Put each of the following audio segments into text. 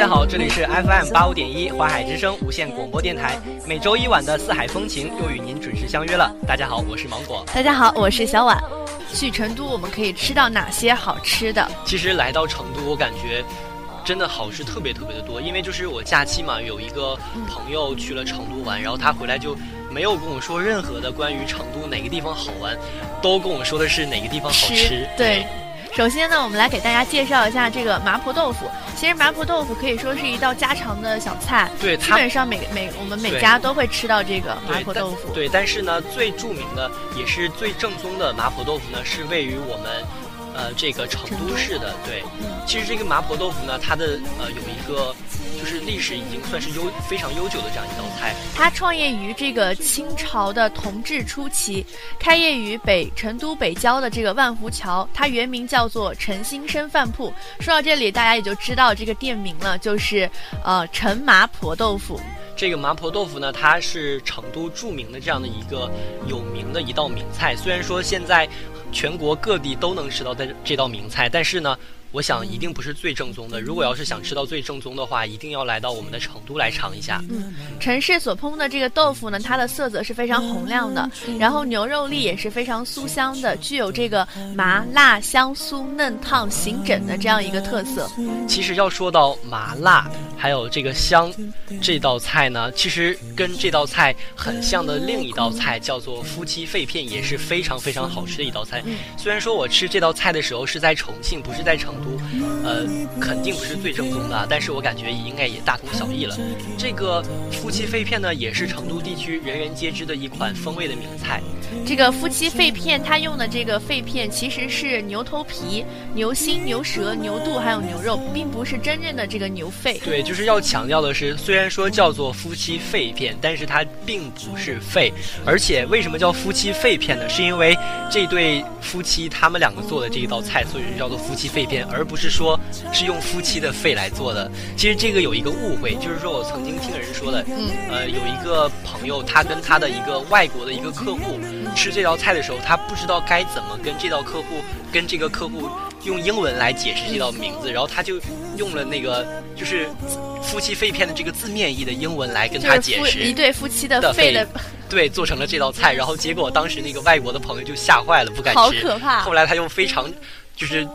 大家好，这里是 FM 八五点一淮海之声无线广播电台，每周一晚的四海风情又与您准时相约了。大家好，我是芒果。大家好，我是小婉。去成都，我们可以吃到哪些好吃的？其实来到成都，我感觉真的好吃特别特别的多，因为就是我假期嘛，有一个朋友去了成都玩，然后他回来就没有跟我说任何的关于成都哪个地方好玩，都跟我说的是哪个地方好吃。对。首先呢，我们来给大家介绍一下这个麻婆豆腐。其实麻婆豆腐可以说是一道家常的小菜，对，基本上每每我们每家都会吃到这个麻婆豆腐。对，但是呢，最著名的也是最正宗的麻婆豆腐呢，是位于我们。呃，这个成都市的对，其实这个麻婆豆腐呢，它的呃有一个就是历史已经算是悠非常悠久的这样一道菜。它创业于这个清朝的同治初期，开业于北成都北郊的这个万福桥。它原名叫做陈新生饭铺。说到这里，大家也就知道这个店名了，就是呃陈麻婆豆腐。这个麻婆豆腐呢，它是成都著名的这样的一个有名的一道名菜。虽然说现在全国各地都能吃到这这道名菜，但是呢。我想一定不是最正宗的。如果要是想吃到最正宗的话，一定要来到我们的成都来尝一下。嗯，陈氏所烹的这个豆腐呢，它的色泽是非常红亮的，然后牛肉粒也是非常酥香的，具有这个麻辣香酥嫩烫醒枕的这样一个特色。其实要说到麻辣还有这个香这道菜呢，其实跟这道菜很像的另一道菜叫做夫妻肺片，也是非常非常好吃的一道菜。虽然说我吃这道菜的时候是在重庆，不是在成。都，呃，肯定不是最正宗的，但是我感觉应该也大同小异了。这个夫妻肺片呢，也是成都地区人人皆知的一款风味的名菜。这个夫妻肺片，它用的这个肺片其实是牛头皮、牛心、牛舌、牛肚还有牛肉，并不是真正的这个牛肺。对，就是要强调的是，虽然说叫做夫妻肺片，但是它并不是肺。而且为什么叫夫妻肺片呢？是因为这对夫妻他们两个做的这一道菜，所以就叫做夫妻肺片。而不是说，是用夫妻的肺来做的。其实这个有一个误会，就是说我曾经听人说的，嗯，呃，有一个朋友，他跟他的一个外国的一个客户吃这道菜的时候，他不知道该怎么跟这道客户跟这个客户用英文来解释这道名字，然后他就用了那个就是夫妻肺片的这个字面意的英文来跟他解释一对夫妻的肺的，对，做成了这道菜，然后结果当时那个外国的朋友就吓坏了，不敢吃，好可怕。后来他又非常就是。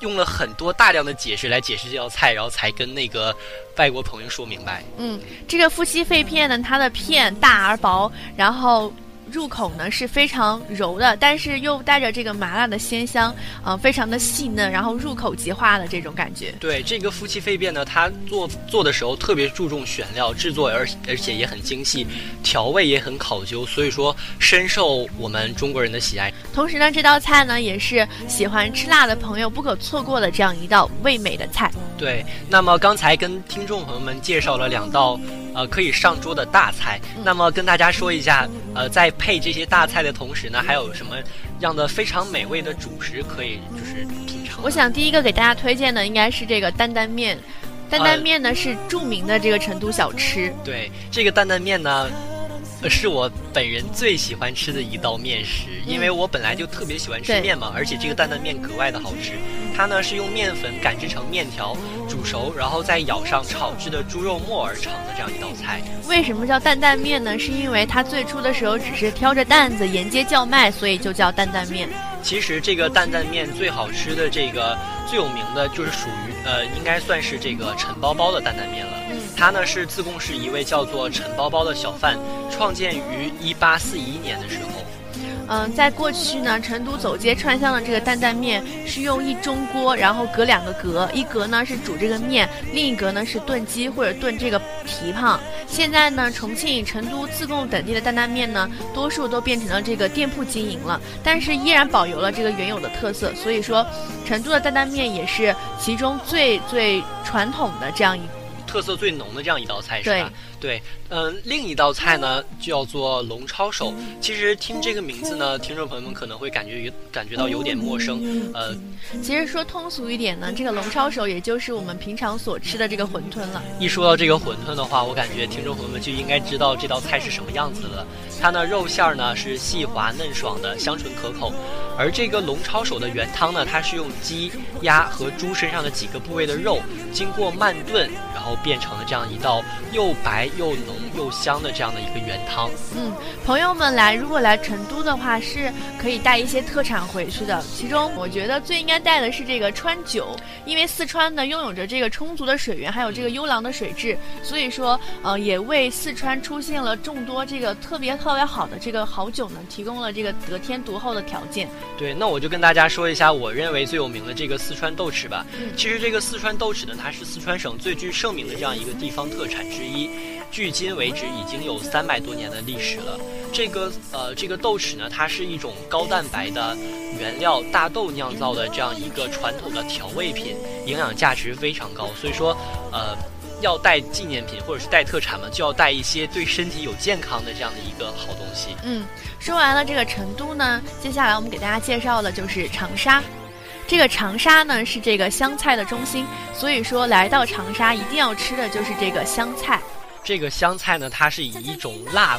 用了很多大量的解释来解释这道菜，然后才跟那个外国朋友说明白。嗯，这个夫妻肺片呢，它的片大而薄，然后。入口呢是非常柔的，但是又带着这个麻辣的鲜香，呃，非常的细嫩，然后入口即化的这种感觉。对这个夫妻肺片呢，它做做的时候特别注重选料，制作而而且也很精细，调味也很考究，所以说深受我们中国人的喜爱。同时呢，这道菜呢也是喜欢吃辣的朋友不可错过的这样一道味美的菜。对，那么刚才跟听众朋友们介绍了两道。呃，可以上桌的大菜。那么跟大家说一下，呃，在配这些大菜的同时呢，还有什么样的非常美味的主食可以就是品尝？我想第一个给大家推荐的应该是这个担担面。担担面呢是著名的这个成都小吃。对，这个担担面呢。是我本人最喜欢吃的一道面食，因为我本来就特别喜欢吃面嘛，而且这个担担面格外的好吃。它呢是用面粉擀制成面条，煮熟，然后再舀上炒制的猪肉末而成的这样一道菜。为什么叫担担面呢？是因为它最初的时候只是挑着担子沿街叫卖，所以就叫担担面。其实这个担担面最好吃的这个最有名的就是属于呃，应该算是这个陈包包的担担面了。它呢是自贡市一位叫做陈包包的小贩创建于一八四一年的时候。嗯，在过去呢，成都走街串巷的这个担担面是用一中锅，然后隔两个格，一格呢是煮这个面，另一格呢是炖鸡或者炖这个蹄膀。现在呢，重庆、成都、自贡等地的担担面呢，多数都变成了这个店铺经营了，但是依然保留了这个原有的特色。所以说，成都的担担面也是其中最最传统的这样一。特色最浓的这样一道菜是吧？对，嗯，另一道菜呢叫做龙抄手。其实听这个名字呢，听众朋友们可能会感觉有感觉到有点陌生。呃，其实说通俗一点呢，这个龙抄手也就是我们平常所吃的这个馄饨了。一说到这个馄饨的话，我感觉听众朋友们就应该知道这道菜是什么样子了。它呢肉馅儿呢是细滑嫩爽的，香醇可口。而这个龙抄手的原汤呢，它是用鸡、鸭和猪身上的几个部位的肉，经过慢炖，然后变成了这样一道又白又浓又香的这样的一个原汤。嗯，朋友们来，如果来成都的话，是可以带一些特产回去的。其中，我觉得最应该带的是这个川酒，因为四川呢拥有着这个充足的水源，还有这个优良的水质，所以说，呃，也为四川出现了众多这个特别特别好的这个好酒呢，提供了这个得天独厚的条件。对，那我就跟大家说一下，我认为最有名的这个四川豆豉吧。其实这个四川豆豉呢，它是四川省最具盛名的这样一个地方特产之一，距今为止已经有三百多年的历史了。这个呃，这个豆豉呢，它是一种高蛋白的原料大豆酿造的这样一个传统的调味品，营养价值非常高。所以说，呃，要带纪念品或者是带特产嘛，就要带一些对身体有健康的这样的一个好东西。嗯。说完了这个成都呢，接下来我们给大家介绍的就是长沙。这个长沙呢是这个湘菜的中心，所以说来到长沙一定要吃的就是这个湘菜。这个湘菜呢，它是以一种辣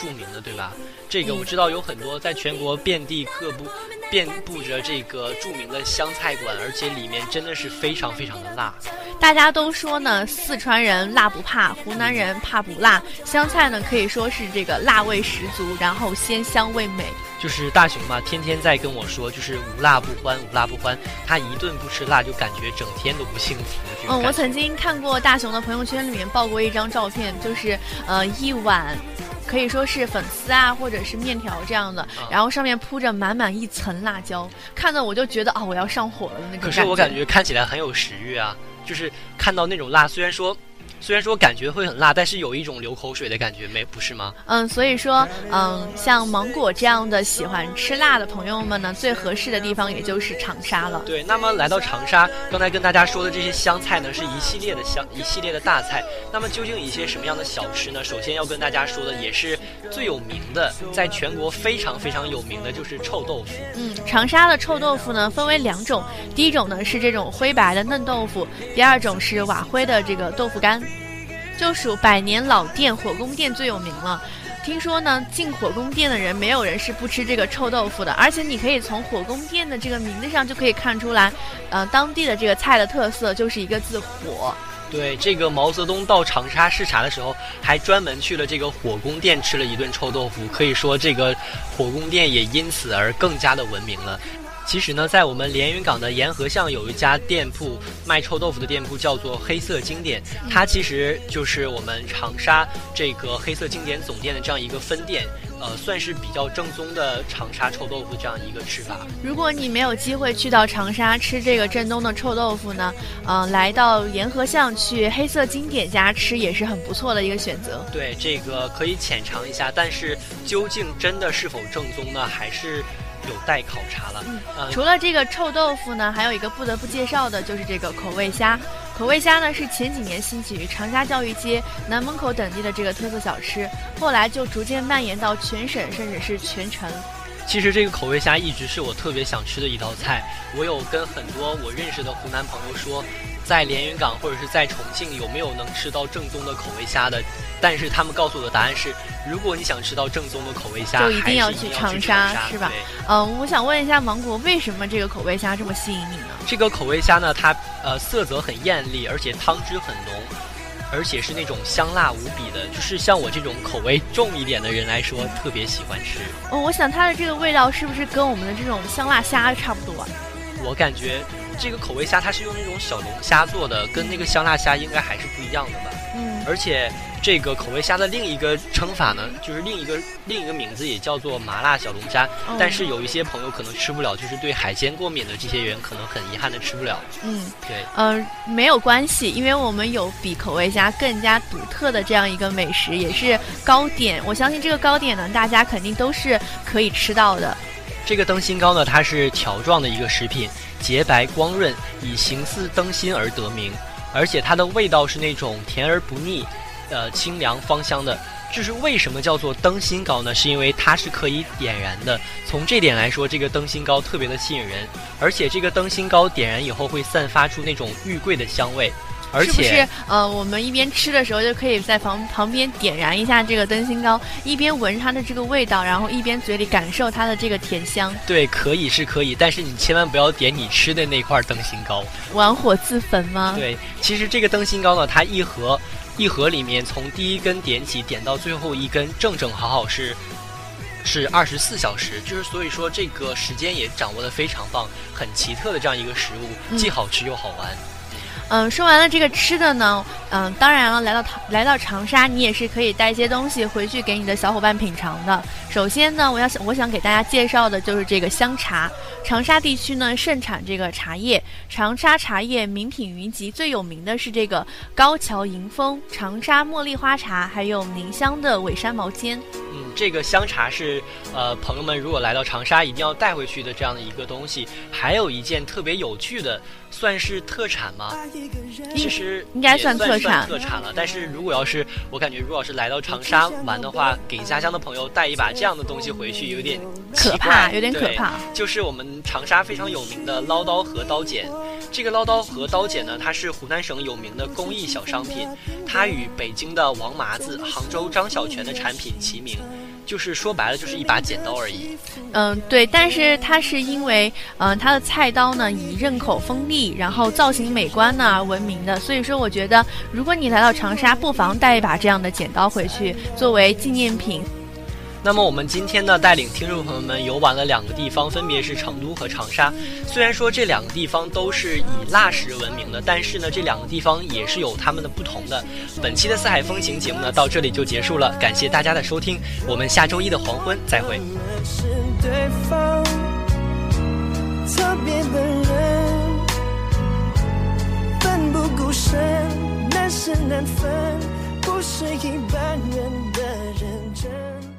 著名的，对吧？这个我知道有很多，在全国遍地各部遍布着这个著名的湘菜馆，而且里面真的是非常非常的辣。大家都说呢，四川人辣不怕，湖南人怕不辣。湘菜呢可以说是这个辣味十足，然后鲜香味美。就是大熊嘛，天天在跟我说，就是无辣不欢，无辣不欢。他一顿不吃辣，就感觉整天都不幸福。嗯，我曾经看过大熊的朋友圈里面爆过一张照片，就是呃一碗。可以说是粉丝啊，或者是面条这样的，然后上面铺着满满一层辣椒，看的我就觉得啊，我要上火了的那个。可是我感觉看起来很有食欲啊，就是看到那种辣，虽然说。虽然说感觉会很辣，但是有一种流口水的感觉，没不是吗？嗯，所以说，嗯，像芒果这样的喜欢吃辣的朋友们呢，最合适的地方也就是长沙了。对，那么来到长沙，刚才跟大家说的这些湘菜呢，是一系列的湘一系列的大菜。那么究竟一些什么样的小吃呢？首先要跟大家说的，也是最有名的，在全国非常非常有名的就是臭豆腐。嗯，长沙的臭豆腐呢，分为两种，第一种呢是这种灰白的嫩豆腐，第二种是瓦灰的这个豆腐干。就属百年老店火宫殿最有名了。听说呢，进火宫殿的人没有人是不吃这个臭豆腐的。而且你可以从火宫殿的这个名字上就可以看出来，呃，当地的这个菜的特色就是一个字火。对，这个毛泽东到长沙视察的时候，还专门去了这个火宫殿吃了一顿臭豆腐。可以说，这个火宫殿也因此而更加的闻名了。其实呢，在我们连云港的沿河巷有一家店铺卖臭豆腐的店铺，叫做黑色经典。它其实就是我们长沙这个黑色经典总店的这样一个分店，呃，算是比较正宗的长沙臭豆腐这样一个吃法。如果你没有机会去到长沙吃这个正宗的臭豆腐呢，嗯，来到沿河巷去黑色经典家吃也是很不错的一个选择。对，这个可以浅尝一下，但是究竟真的是否正宗呢？还是？有待考察了。嗯，除了这个臭豆腐呢，还有一个不得不介绍的就是这个口味虾。口味虾呢是前几年兴起于长沙教育街、南门口等地的这个特色小吃，后来就逐渐蔓延到全省甚至是全城。其实这个口味虾一直是我特别想吃的一道菜。我有跟很多我认识的湖南朋友说，在连云港或者是在重庆有没有能吃到正宗的口味虾的？但是他们告诉我的答案是，如果你想吃到正宗的口味虾，就一定要去长沙，是吧？嗯，我想问一下芒果，为什么这个口味虾这么吸引你呢？这个口味虾呢，它呃色泽很艳丽，而且汤汁很浓，而且是那种香辣无比的，就是像我这种口味重一点的人来说，特别喜欢吃。哦，我想它的这个味道是不是跟我们的这种香辣虾差不多？我感觉这个口味虾它是用那种小龙虾做的，跟那个香辣虾应该还是不一样的吧？嗯，而且。这个口味虾的另一个称法呢，就是另一个另一个名字也叫做麻辣小龙虾。但是有一些朋友可能吃不了，就是对海鲜过敏的这些人，可能很遗憾的吃不了。嗯，对，嗯，没有关系，因为我们有比口味虾更加独特的这样一个美食，也是糕点。我相信这个糕点呢，大家肯定都是可以吃到的。这个灯芯糕呢，它是条状的一个食品，洁白光润，以形似灯芯而得名，而且它的味道是那种甜而不腻。呃清凉芳香的。就是为什么叫做灯芯糕呢？是因为它是可以点燃的。从这点来说，这个灯芯糕特别的吸引人，而且这个灯芯糕点燃以后会散发出那种玉桂的香味。而且，是不是呃，我们一边吃的时候就可以在旁旁边点燃一下这个灯芯糕，一边闻它的这个味道，然后一边嘴里感受它的这个甜香。对，可以是可以，但是你千万不要点你吃的那块灯芯糕，玩火自焚吗？对，其实这个灯芯糕呢，它一盒一盒里面从第一根点起点到最后一根，正正好好是是二十四小时，就是所以说这个时间也掌握的非常棒，很奇特的这样一个食物，既好吃又好玩。嗯，嗯说完了这个吃的呢，嗯，当然了，来到来到长沙，你也是可以带一些东西回去给你的小伙伴品尝的。首先呢，我要想我想给大家介绍的就是这个香茶。长沙地区呢盛产这个茶叶，长沙茶叶名品云集，最有名的是这个高桥迎风、长沙茉莉花茶，还有宁乡的尾山毛尖。嗯，这个香茶是呃朋友们如果来到长沙一定要带回去的这样的一个东西。还有一件特别有趣的。算是特产吗？其实应该算特产，特产了。但是如果要是我感觉，如果要是来到长沙玩的话，给家乡的朋友带一把这样的东西回去，有点可怕，有点可怕。就是我们长沙非常有名的唠叨和刀剪。这个唠叨和刀剪呢，它是湖南省有名的工艺小商品，它与北京的王麻子、杭州张小泉的产品齐名。就是说白了，就是一把剪刀而已。嗯，对，但是它是因为，嗯，它的菜刀呢以刃口锋利，然后造型美观呢而闻名的。所以说，我觉得如果你来到长沙，不妨带一把这样的剪刀回去作为纪念品。那么我们今天呢，带领听众朋友们游玩了两个地方，分别是成都和长沙。虽然说这两个地方都是以腊食闻名的，但是呢，这两个地方也是有他们的不同的。本期的四海风情节目呢，到这里就结束了，感谢大家的收听，我们下周一的黄昏再会。特别的人，奋不顾身，难舍难分，不是一般人的认真。